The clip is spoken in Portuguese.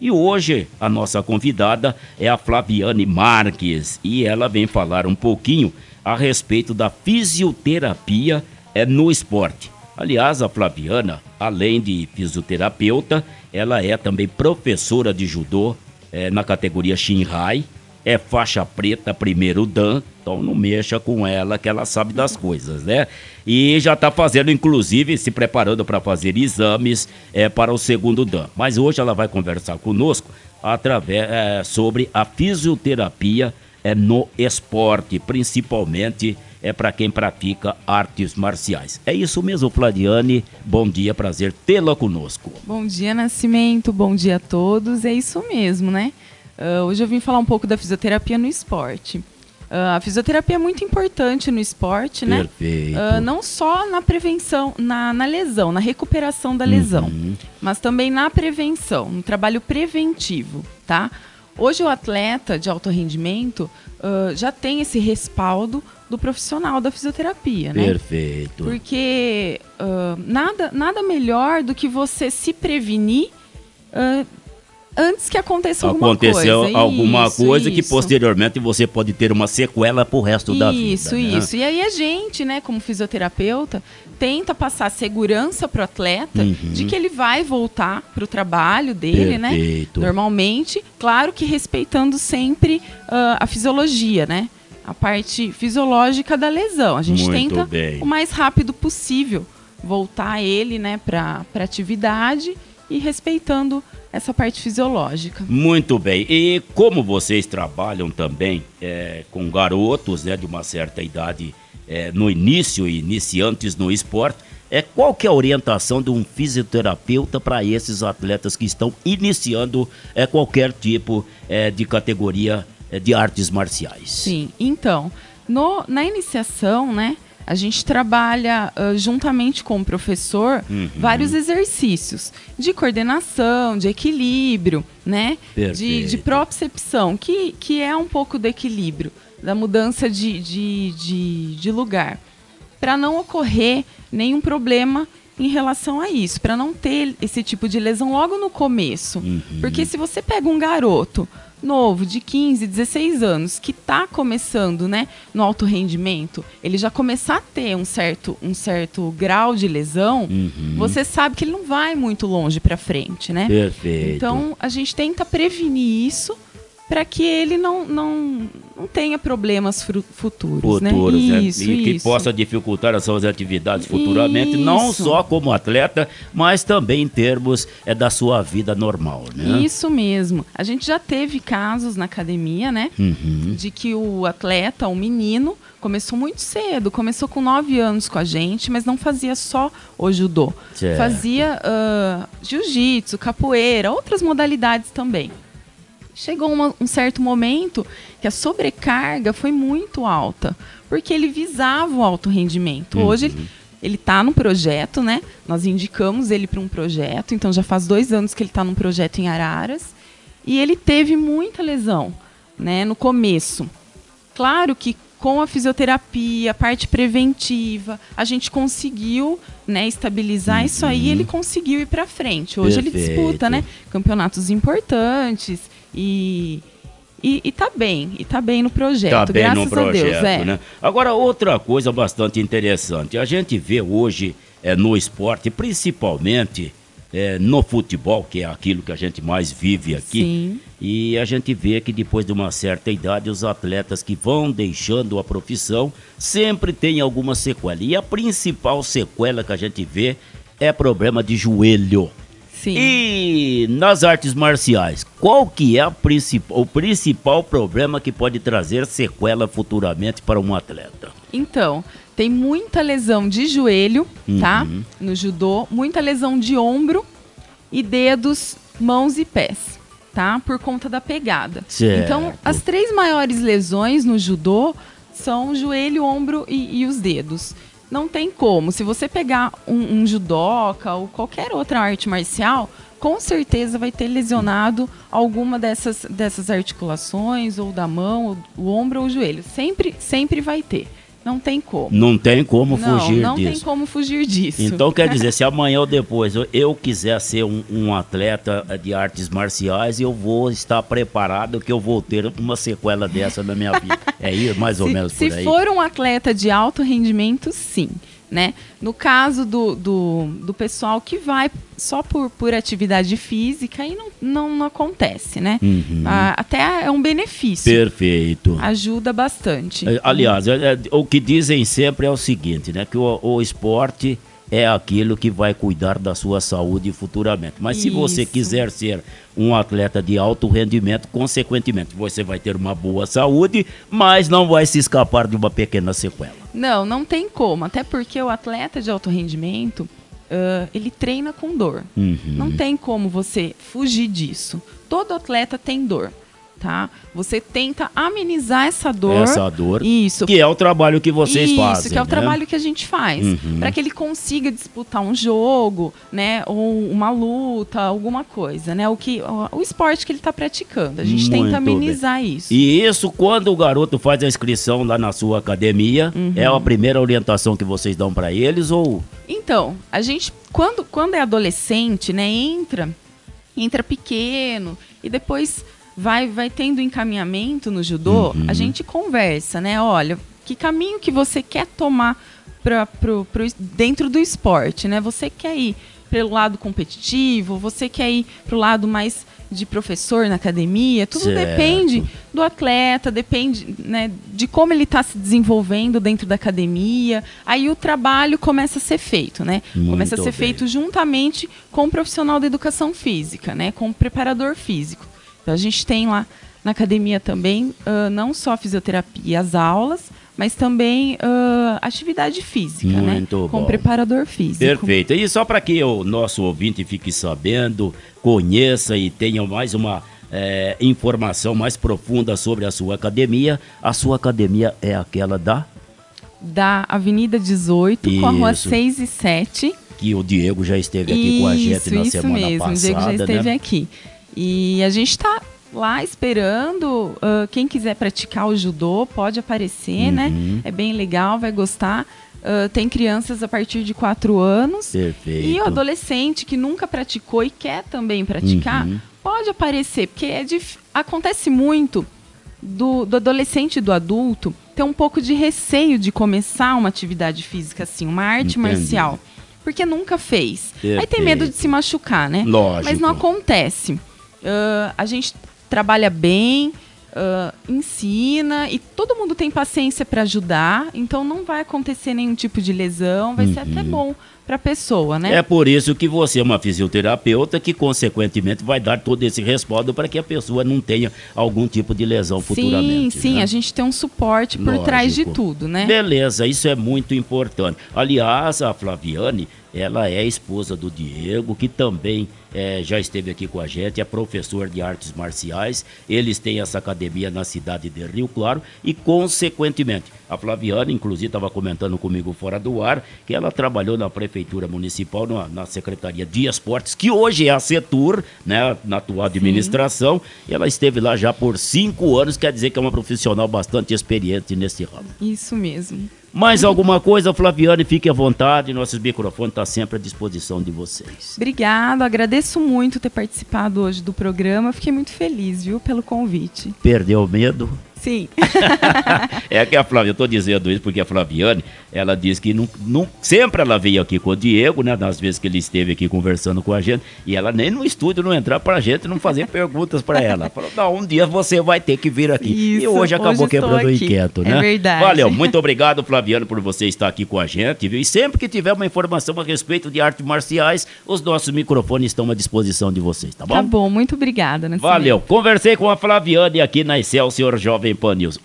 E hoje a nossa convidada é a Flaviane Marques e ela vem falar um pouquinho a respeito da fisioterapia é, no esporte. Aliás, a Flaviana, além de fisioterapeuta, ela é também professora de judô é, na categoria Shinrai é faixa preta, primeiro Dan, então não mexa com ela que ela sabe das coisas, né? E já está fazendo, inclusive, se preparando para fazer exames é, para o segundo Dan. Mas hoje ela vai conversar conosco através, é, sobre a fisioterapia é, no esporte, principalmente é para quem pratica artes marciais. É isso mesmo, Fladiane. Bom dia, prazer tê-la conosco. Bom dia, Nascimento. Bom dia a todos. É isso mesmo, né? Uh, hoje eu vim falar um pouco da fisioterapia no esporte. Uh, a fisioterapia é muito importante no esporte, né? Perfeito. Uh, não só na prevenção, na, na, lesão, na recuperação da lesão, uhum. mas também na prevenção, no trabalho preventivo, tá? Hoje o atleta de alto rendimento uh, já tem esse respaldo do profissional da fisioterapia, né? Perfeito. Porque nada, nada melhor do que você se prevenir antes que aconteça alguma Aconteceu coisa. alguma isso, coisa isso. que posteriormente você pode ter uma sequela pro resto isso, da vida. Isso, né? isso. E aí a gente, né, como fisioterapeuta, tenta passar segurança pro atleta uhum. de que ele vai voltar pro trabalho dele, né? Perfeito. né? Normalmente, claro que respeitando sempre uh, a fisiologia, né? A parte fisiológica da lesão. A gente Muito tenta bem. o mais rápido possível voltar ele, né, para atividade e respeitando essa parte fisiológica. Muito bem. E como vocês trabalham também é, com garotos né, de uma certa idade é, no início, iniciantes no esporte, é, qual que é a orientação de um fisioterapeuta para esses atletas que estão iniciando é, qualquer tipo é, de categoria é, de artes marciais? Sim, então, no, na iniciação, né, a gente trabalha uh, juntamente com o professor uhum. vários exercícios de coordenação, de equilíbrio, né? De, de propriocepção, que, que é um pouco do equilíbrio, da mudança de, de, de, de lugar. Para não ocorrer nenhum problema em relação a isso, para não ter esse tipo de lesão logo no começo. Uhum. Porque se você pega um garoto novo, de 15, 16 anos, que está começando né, no alto rendimento, ele já começar a ter um certo, um certo grau de lesão, uhum. você sabe que ele não vai muito longe para frente, né? Perfeito. Então, a gente tenta prevenir isso para que ele não, não, não tenha problemas futuros, futuros né? né? Isso, e que isso. possa dificultar as suas atividades futuramente, isso. não só como atleta, mas também em termos é, da sua vida normal, né? Isso mesmo. A gente já teve casos na academia, né? Uhum. De que o atleta, o menino, começou muito cedo, começou com 9 anos com a gente, mas não fazia só o judô. Certo. Fazia uh, jiu-jitsu, capoeira, outras modalidades também chegou uma, um certo momento que a sobrecarga foi muito alta, porque ele visava o alto rendimento. Uhum. Hoje ele ele está no projeto, né? Nós indicamos ele para um projeto, então já faz dois anos que ele está num projeto em Araras e ele teve muita lesão, né? No começo, claro que com a fisioterapia, a parte preventiva, a gente conseguiu né, estabilizar uhum. isso aí. Ele conseguiu ir para frente. Hoje Perfeito. ele disputa, né, campeonatos importantes e e, e tá bem, e tá bem no projeto, tá bem graças no projeto, a Deus. É. Né? Agora, outra coisa bastante interessante, a gente vê hoje é, no esporte, principalmente é, no futebol, que é aquilo que a gente mais vive aqui, Sim. e a gente vê que depois de uma certa idade, os atletas que vão deixando a profissão sempre têm alguma sequela. E a principal sequela que a gente vê é problema de joelho. Sim. E nas artes marciais, qual que é princip o principal problema que pode trazer sequela futuramente para um atleta? Então, tem muita lesão de joelho, tá? Uhum. No judô, muita lesão de ombro e dedos, mãos e pés, tá? Por conta da pegada. Certo. Então, as três maiores lesões no judô são o joelho, ombro e, e os dedos não tem como. Se você pegar um, um judoca ou qualquer outra arte marcial, com certeza vai ter lesionado alguma dessas, dessas articulações, ou da mão, ou o ombro ou o joelho. Sempre, sempre vai ter. Não tem como. Não tem como não, fugir não disso. Não tem como fugir disso. Então quer dizer, se amanhã ou depois eu, eu quiser ser um, um, atleta de artes marciais, eu vou estar preparado que eu vou ter uma sequela dessa na minha vida. É isso, mais ou se, menos por se aí. Se for um atleta de alto rendimento, sim. Né? No caso do, do, do, pessoal que vai só por, por atividade física, aí não, não, não acontece, né? Uhum. Ah, até é um benefício. Perfeito. Ajuda bastante. Aliás, é, é, o que dizem sempre é o seguinte, né? Que o, o esporte é aquilo que vai cuidar da sua saúde futuramente. Mas Isso. se você quiser ser um atleta de alto rendimento, consequentemente, você vai ter uma boa saúde, mas não vai se escapar de uma pequena sequela. Não, não tem como. Até porque o atleta de alto rendimento, uh, ele treina com dor. Uhum. Não tem como você fugir disso. Todo atleta tem dor tá? Você tenta amenizar essa dor. Essa dor. Isso. Que é o trabalho que vocês isso, fazem. Isso, que é o né? trabalho que a gente faz. Uhum. Para que ele consiga disputar um jogo, né? Ou uma luta, alguma coisa, né? O, que, o, esporte que ele está praticando. A gente Muito tenta amenizar bem. isso. E isso, quando o garoto faz a inscrição lá na sua academia, Uhum. é a primeira orientação que vocês dão para eles ou. Então, a gente, quando, quando é adolescente, né? Entra, entra pequeno e depois vai, vai tendo encaminhamento no judô, Uhum. a gente conversa, né? Olha, que caminho que você quer tomar pra, pro, pro, dentro do esporte, né? Você quer ir pelo lado competitivo, você quer ir pro lado mais de professor na academia, tudo Certo. depende do atleta, depende né, de como ele está se desenvolvendo dentro da academia. Aí o trabalho começa a ser feito, né? Muito começa a ser bem. feito juntamente com o profissional da educação física, né? Com o preparador físico. Então a gente tem lá na academia também ah, não só fisioterapia, as aulas, mas também ah, atividade física, né? Muito Com bom. o preparador físico. Perfeito. E só para que o nosso ouvinte fique sabendo, conheça e tenha mais uma eh, informação mais profunda sobre a sua academia, a sua academia é aquela da Da Avenida 18 com a rua Isso. 6 e 7. que o Diego já esteve aqui com a gente Isso, na isso semana mesmo. passada. o Diego já esteve né? aqui. E a gente está lá esperando. ah, quem quiser praticar o judô pode aparecer, né? Uhum. É bem legal, vai gostar. Ah, tem crianças a partir de 4 anos. Perfeito. E o adolescente que nunca praticou e quer também praticar, Uhum. pode aparecer, porque é dif- acontece muito do, do adolescente e do adulto ter um pouco de receio de começar uma atividade física assim, uma arte Entendi. marcial. Porque nunca fez. Aí tem Perfeito. medo de se machucar, né? Lógico. Mas não acontece. Ah, a gente trabalha bem, ah, ensina e todo mundo tem paciência para ajudar, então não vai acontecer nenhum tipo de lesão, vai ser até bom para a pessoa, né? É por isso que você é uma fisioterapeuta que, consequentemente, vai dar todo esse respaldo para que a pessoa não tenha algum tipo de lesão sim, futuramente. sim, né? a gente tem um suporte por trás de Lógico. tudo, né? Beleza, isso é muito importante. Aliás, a Flaviane, ela é esposa do Diego, que também eh, já esteve aqui com a gente, é professor de artes marciais. Eles têm essa academia na cidade de Rio Claro e, consequentemente, a Flaviane, inclusive, estava comentando comigo fora do ar, que ela trabalhou na Prefeitura Municipal, na, na Secretaria de Esportes, que hoje é a Setur, né, na atual administração. E ela esteve lá já por cinco anos, quer dizer que é uma profissional bastante experiente nesse ramo. Isso mesmo. Mais alguma coisa, Flaviane, fique à vontade, nossos microfones estão sempre à disposição de vocês. Obrigada, agradeço muito ter participado hoje do programa. Fiquei muito feliz, viu, pelo convite. Perdeu o medo? Sim. É que a Flávia, eu estou dizendo isso porque a Flaviane, ela disse que não, não- sempre ela veio aqui com o Diego, né, nas vezes que ele esteve aqui conversando com a gente, e ela nem no estúdio não entrar pra gente não fazer perguntas para ela. Falou, não, um dia você vai ter que vir aqui. e Isso, hoje acabou hoje quebrando o inquieto, É né? verdade. Valeu, muito obrigado, Flaviano, por você estar aqui com a gente, viu? E sempre que tiver uma informação a respeito de artes marciais, os nossos microfones estão à disposição de vocês, tá bom? Tá bom, muito obrigada. Valeu. Conversei com a Flaviane aqui na Excelsior Jovem paper